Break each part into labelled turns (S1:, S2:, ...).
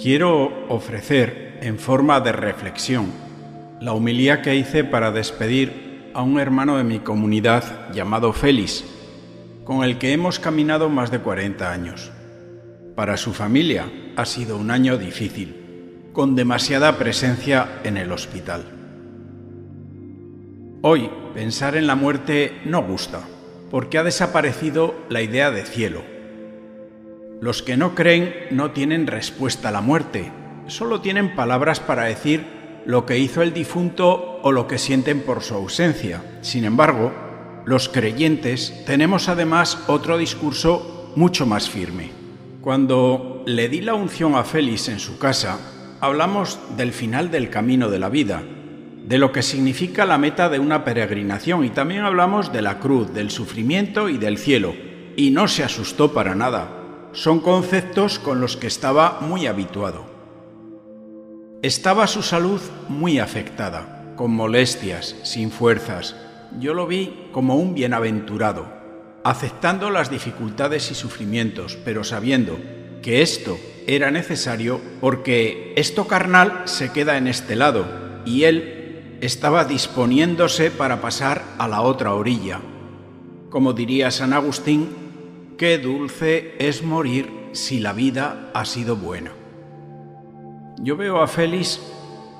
S1: Quiero ofrecer, en forma de reflexión, la humilía que hice para despedir a un hermano de mi comunidad llamado Félix, con el que hemos caminado más de 40 años. Para su familia ha sido un año difícil, con demasiada presencia en el hospital. Hoy pensar en la muerte no gusta, porque ha desaparecido la idea de cielo los que no creen no tienen respuesta a la muerte, solo tienen palabras para decir lo que hizo el difunto o lo que sienten por su ausencia. Sin embargo, los creyentes tenemos además otro discurso mucho más firme. Cuando le di la unción a Félix en su casa, hablamos del final del camino de la vida, de lo que significa la meta de una peregrinación y también hablamos de la cruz, del sufrimiento y del cielo. Y no se asustó para nada son conceptos con los que estaba muy habituado. Estaba su salud muy afectada, con molestias, sin fuerzas. Yo lo vi como un bienaventurado, aceptando las dificultades y sufrimientos, pero sabiendo que esto era necesario porque esto carnal se queda en este lado y él estaba disponiéndose para pasar a la otra orilla. Como diría San Agustín, Qué dulce es morir si la vida ha sido buena. Yo veo a Félix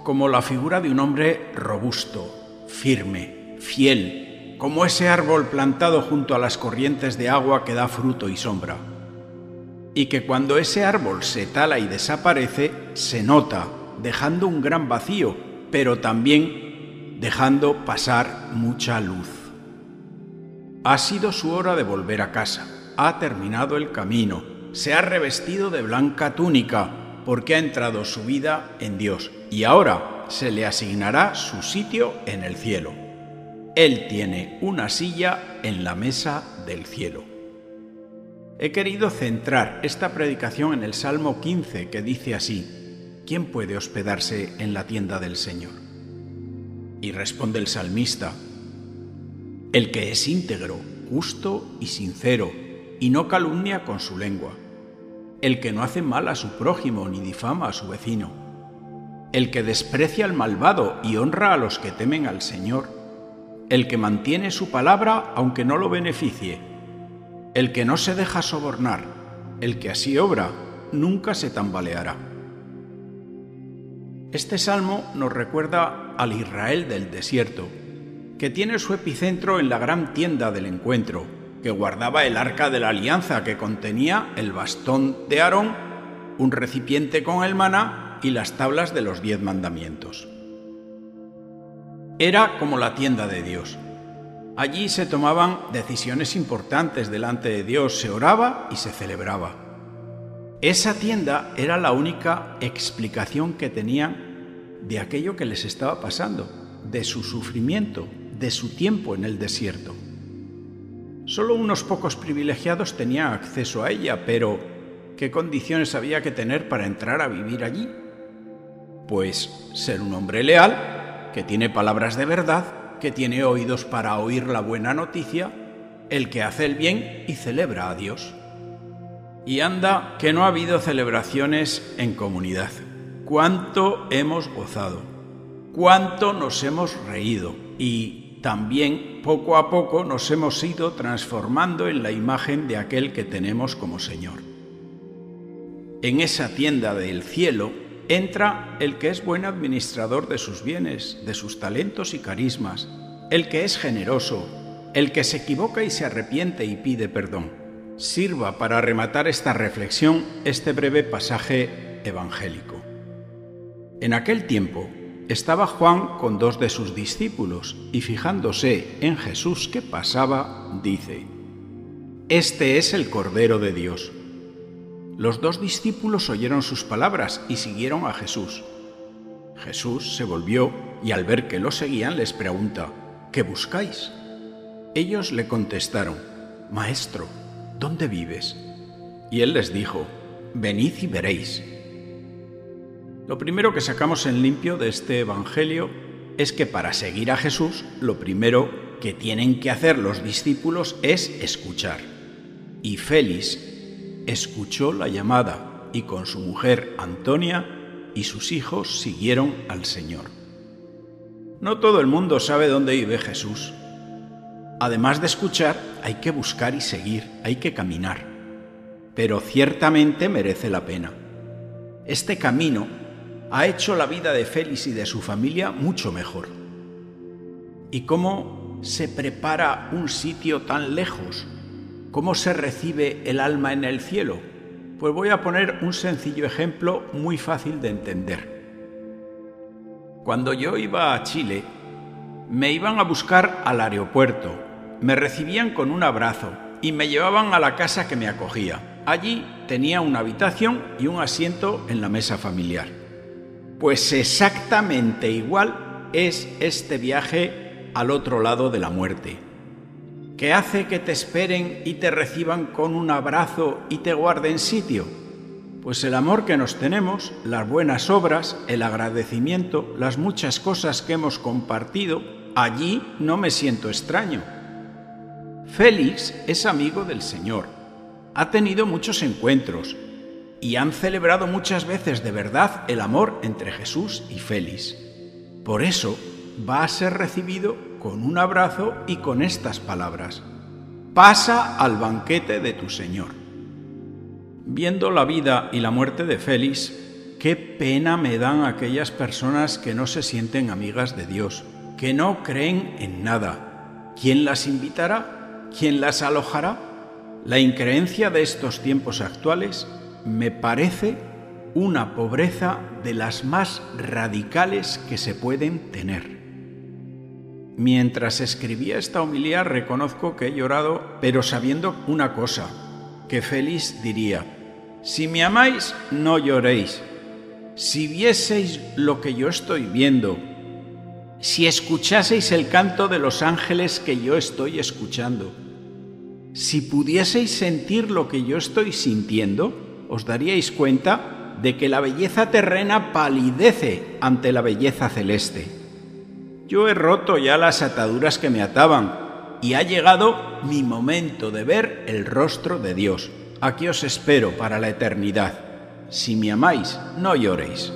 S1: como la figura de un hombre robusto, firme, fiel, como ese árbol plantado junto a las corrientes de agua que da fruto y sombra. Y que cuando ese árbol se tala y desaparece, se nota, dejando un gran vacío, pero también dejando pasar mucha luz. Ha sido su hora de volver a casa ha terminado el camino, se ha revestido de blanca túnica, porque ha entrado su vida en Dios, y ahora se le asignará su sitio en el cielo. Él tiene una silla en la mesa del cielo. He querido centrar esta predicación en el Salmo 15 que dice así, ¿quién puede hospedarse en la tienda del Señor? Y responde el salmista, el que es íntegro, justo y sincero, y no calumnia con su lengua, el que no hace mal a su prójimo ni difama a su vecino, el que desprecia al malvado y honra a los que temen al Señor, el que mantiene su palabra aunque no lo beneficie, el que no se deja sobornar, el que así obra, nunca se tambaleará. Este salmo nos recuerda al Israel del desierto, que tiene su epicentro en la gran tienda del encuentro, que guardaba el arca de la alianza que contenía el bastón de Aarón, un recipiente con el maná y las tablas de los diez mandamientos. Era como la tienda de Dios. Allí se tomaban decisiones importantes delante de Dios, se oraba y se celebraba. Esa tienda era la única explicación que tenían de aquello que les estaba pasando, de su sufrimiento, de su tiempo en el desierto. Solo unos pocos privilegiados tenían acceso a ella, pero ¿qué condiciones había que tener para entrar a vivir allí? Pues ser un hombre leal, que tiene palabras de verdad, que tiene oídos para oír la buena noticia, el que hace el bien y celebra a Dios. Y anda que no ha habido celebraciones en comunidad. Cuánto hemos gozado, cuánto nos hemos reído y también poco a poco nos hemos ido transformando en la imagen de aquel que tenemos como Señor. En esa tienda del cielo entra el que es buen administrador de sus bienes, de sus talentos y carismas, el que es generoso, el que se equivoca y se arrepiente y pide perdón. Sirva para rematar esta reflexión este breve pasaje evangélico. En aquel tiempo, estaba Juan con dos de sus discípulos y fijándose en Jesús que pasaba, dice, Este es el Cordero de Dios. Los dos discípulos oyeron sus palabras y siguieron a Jesús. Jesús se volvió y al ver que lo seguían les pregunta, ¿qué buscáis? Ellos le contestaron, Maestro, ¿dónde vives? Y él les dijo, Venid y veréis. Lo primero que sacamos en limpio de este Evangelio es que para seguir a Jesús lo primero que tienen que hacer los discípulos es escuchar. Y Félix escuchó la llamada y con su mujer Antonia y sus hijos siguieron al Señor. No todo el mundo sabe dónde vive Jesús. Además de escuchar, hay que buscar y seguir, hay que caminar. Pero ciertamente merece la pena. Este camino ha hecho la vida de Félix y de su familia mucho mejor. ¿Y cómo se prepara un sitio tan lejos? ¿Cómo se recibe el alma en el cielo? Pues voy a poner un sencillo ejemplo muy fácil de entender. Cuando yo iba a Chile, me iban a buscar al aeropuerto, me recibían con un abrazo y me llevaban a la casa que me acogía. Allí tenía una habitación y un asiento en la mesa familiar. Pues exactamente igual es este viaje al otro lado de la muerte. ¿Qué hace que te esperen y te reciban con un abrazo y te guarden sitio? Pues el amor que nos tenemos, las buenas obras, el agradecimiento, las muchas cosas que hemos compartido, allí no me siento extraño. Félix es amigo del Señor, ha tenido muchos encuentros, y han celebrado muchas veces de verdad el amor entre Jesús y Félix. Por eso va a ser recibido con un abrazo y con estas palabras. Pasa al banquete de tu Señor. Viendo la vida y la muerte de Félix, qué pena me dan aquellas personas que no se sienten amigas de Dios, que no creen en nada. ¿Quién las invitará? ¿Quién las alojará? La increencia de estos tiempos actuales me parece una pobreza de las más radicales que se pueden tener. Mientras escribía esta homilía reconozco que he llorado, pero sabiendo una cosa, que Félix diría, si me amáis, no lloréis. Si vieseis lo que yo estoy viendo, si escuchaseis el canto de los ángeles que yo estoy escuchando, si pudieseis sentir lo que yo estoy sintiendo, os daríais cuenta de que la belleza terrena palidece ante la belleza celeste. Yo he roto ya las ataduras que me ataban y ha llegado mi momento de ver el rostro de Dios. Aquí os espero para la eternidad. Si me amáis, no lloréis.